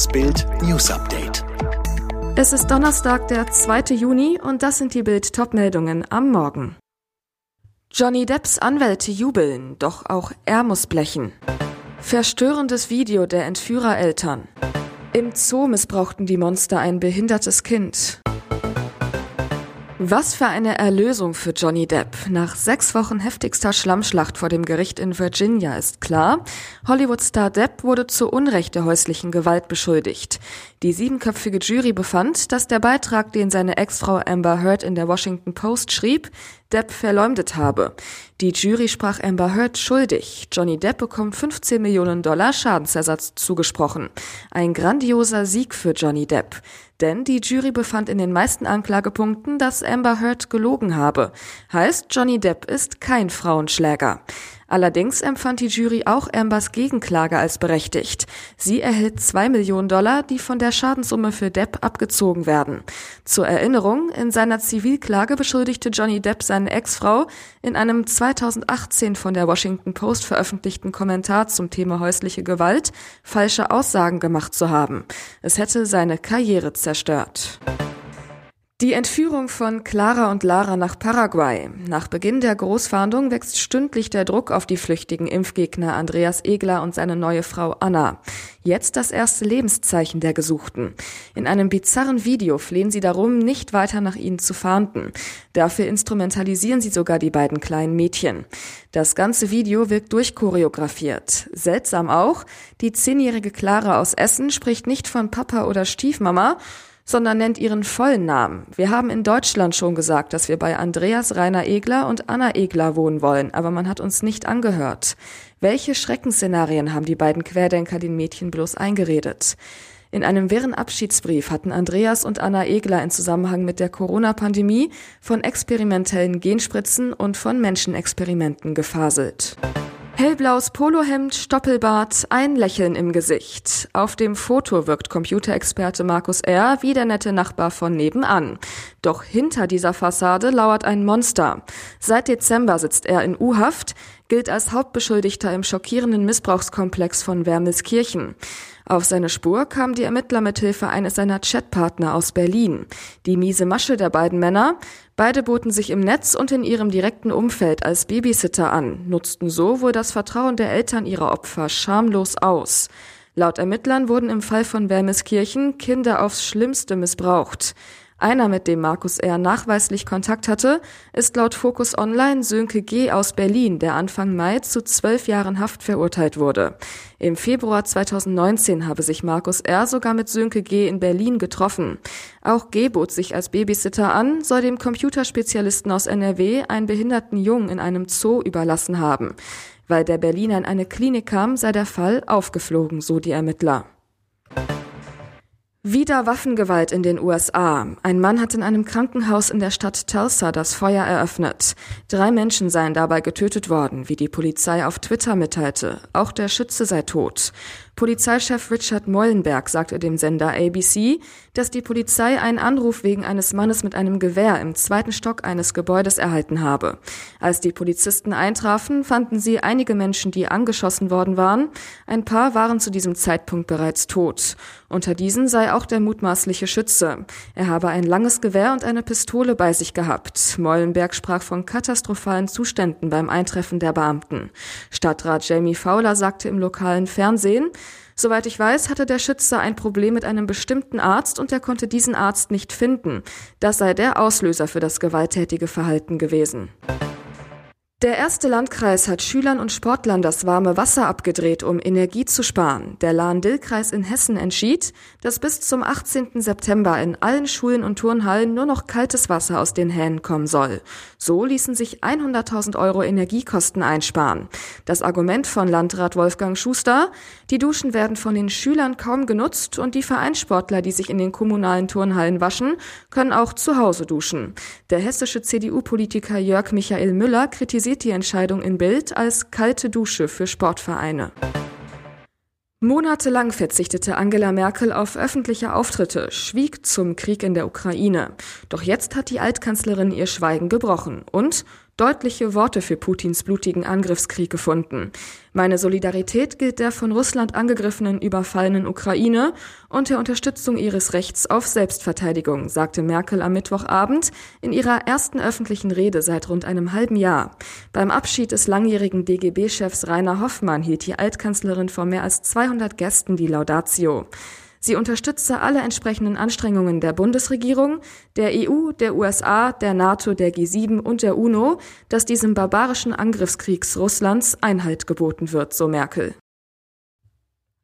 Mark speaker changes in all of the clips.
Speaker 1: Das Bild News Update.
Speaker 2: Es ist Donnerstag, der 2. Juni und das sind die Bild Topmeldungen am Morgen. Johnny Depps Anwälte jubeln, doch auch er muss blechen. Verstörendes Video der Entführereltern. Im Zoo missbrauchten die Monster ein behindertes Kind. Was für eine Erlösung für Johnny Depp. Nach sechs Wochen heftigster Schlammschlacht vor dem Gericht in Virginia ist klar, Hollywood-Star Depp wurde zu Unrecht der häuslichen Gewalt beschuldigt. Die siebenköpfige Jury befand, dass der Beitrag, den seine Ex-Frau Amber Heard in der Washington Post schrieb, Depp verleumdet habe. Die Jury sprach Amber Heard schuldig. Johnny Depp bekommt 15 Millionen Dollar Schadensersatz zugesprochen. Ein grandioser Sieg für Johnny Depp. Denn die Jury befand in den meisten Anklagepunkten, dass Amber Heard gelogen habe. Heißt, Johnny Depp ist kein Frauenschläger. Allerdings empfand die Jury auch Ambers Gegenklage als berechtigt. Sie erhält zwei Millionen Dollar, die von der Schadenssumme für Depp abgezogen werden. Zur Erinnerung, in seiner Zivilklage beschuldigte Johnny Depp seine Ex-Frau in einem 2018 von der Washington Post veröffentlichten Kommentar zum Thema häusliche Gewalt falsche Aussagen gemacht zu haben. Es hätte seine Karriere zerstört. Die Entführung von Clara und Lara nach Paraguay. Nach Beginn der Großfahndung wächst stündlich der Druck auf die flüchtigen Impfgegner Andreas Egler und seine neue Frau Anna. Jetzt das erste Lebenszeichen der Gesuchten. In einem bizarren Video flehen sie darum, nicht weiter nach ihnen zu fahnden. Dafür instrumentalisieren sie sogar die beiden kleinen Mädchen. Das ganze Video wirkt durchchoreografiert. Seltsam auch, die zehnjährige Clara aus Essen spricht nicht von Papa oder Stiefmama, sondern nennt ihren vollen Namen. Wir haben in Deutschland schon gesagt, dass wir bei Andreas Rainer Egler und Anna Egler wohnen wollen, aber man hat uns nicht angehört. Welche Schreckensszenarien haben die beiden Querdenker den Mädchen bloß eingeredet? In einem wirren Abschiedsbrief hatten Andreas und Anna Egler in Zusammenhang mit der Corona-Pandemie von experimentellen Genspritzen und von Menschenexperimenten gefaselt. Hellblaues Polohemd, Stoppelbart, ein Lächeln im Gesicht. Auf dem Foto wirkt Computerexperte Markus R. wie der nette Nachbar von nebenan. Doch hinter dieser Fassade lauert ein Monster. Seit Dezember sitzt er in U-Haft, gilt als Hauptbeschuldigter im schockierenden Missbrauchskomplex von Wermelskirchen. Auf seine Spur kamen die Ermittler mit Hilfe eines seiner Chatpartner aus Berlin. Die miese Masche der beiden Männer. Beide boten sich im Netz und in ihrem direkten Umfeld als Babysitter an, nutzten so wohl das Vertrauen der Eltern ihrer Opfer schamlos aus. Laut Ermittlern wurden im Fall von Wermeskirchen Kinder aufs Schlimmste missbraucht. Einer, mit dem Markus R. nachweislich Kontakt hatte, ist laut Focus Online Sönke G. aus Berlin, der Anfang Mai zu zwölf Jahren Haft verurteilt wurde. Im Februar 2019 habe sich Markus R. sogar mit Sönke G. in Berlin getroffen. Auch G. bot sich als Babysitter an, soll dem Computerspezialisten aus NRW einen behinderten Jungen in einem Zoo überlassen haben. Weil der Berliner in eine Klinik kam, sei der Fall aufgeflogen, so die Ermittler. Wieder Waffengewalt in den USA. Ein Mann hat in einem Krankenhaus in der Stadt Tulsa das Feuer eröffnet. Drei Menschen seien dabei getötet worden, wie die Polizei auf Twitter mitteilte. Auch der Schütze sei tot. Polizeichef Richard Mollenberg sagte dem Sender ABC, dass die Polizei einen Anruf wegen eines Mannes mit einem Gewehr im zweiten Stock eines Gebäudes erhalten habe. Als die Polizisten eintrafen, fanden sie einige Menschen, die angeschossen worden waren. Ein paar waren zu diesem Zeitpunkt bereits tot. Unter diesen sei auch der mutmaßliche Schütze. Er habe ein langes Gewehr und eine Pistole bei sich gehabt. Mollenberg sprach von katastrophalen Zuständen beim Eintreffen der Beamten. Stadtrat Jamie Fowler sagte im lokalen Fernsehen, Soweit ich weiß, hatte der Schütze ein Problem mit einem bestimmten Arzt und er konnte diesen Arzt nicht finden. Das sei der Auslöser für das gewalttätige Verhalten gewesen. Der erste Landkreis hat Schülern und Sportlern das warme Wasser abgedreht, um Energie zu sparen. Der Lahn-Dill-Kreis in Hessen entschied, dass bis zum 18. September in allen Schulen und Turnhallen nur noch kaltes Wasser aus den Hähnen kommen soll. So ließen sich 100.000 Euro Energiekosten einsparen. Das Argument von Landrat Wolfgang Schuster, die Duschen werden von den Schülern kaum genutzt und die Vereinssportler, die sich in den kommunalen Turnhallen waschen, können auch zu Hause duschen. Der hessische CDU-Politiker Jörg Michael Müller kritisiert kritisiert die Entscheidung in Bild als kalte Dusche für Sportvereine. Monatelang verzichtete Angela Merkel auf öffentliche Auftritte, schwieg zum Krieg in der Ukraine. Doch jetzt hat die Altkanzlerin ihr Schweigen gebrochen und deutliche Worte für Putins blutigen Angriffskrieg gefunden. Meine Solidarität gilt der von Russland angegriffenen, überfallenen Ukraine und der Unterstützung ihres Rechts auf Selbstverteidigung, sagte Merkel am Mittwochabend in ihrer ersten öffentlichen Rede seit rund einem halben Jahr. Beim Abschied des langjährigen DGB-Chefs Rainer Hoffmann hielt die Altkanzlerin vor mehr als 200 Gästen die Laudatio. Sie unterstütze alle entsprechenden Anstrengungen der Bundesregierung, der EU, der USA, der NATO, der G7 und der UNO, dass diesem barbarischen Angriffskriegs Russlands Einhalt geboten wird, so Merkel.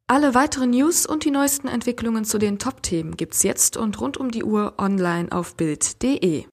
Speaker 2: Alle weiteren News und die neuesten Entwicklungen zu den Top-Themen gibt's jetzt und rund um die Uhr online auf Bild.de.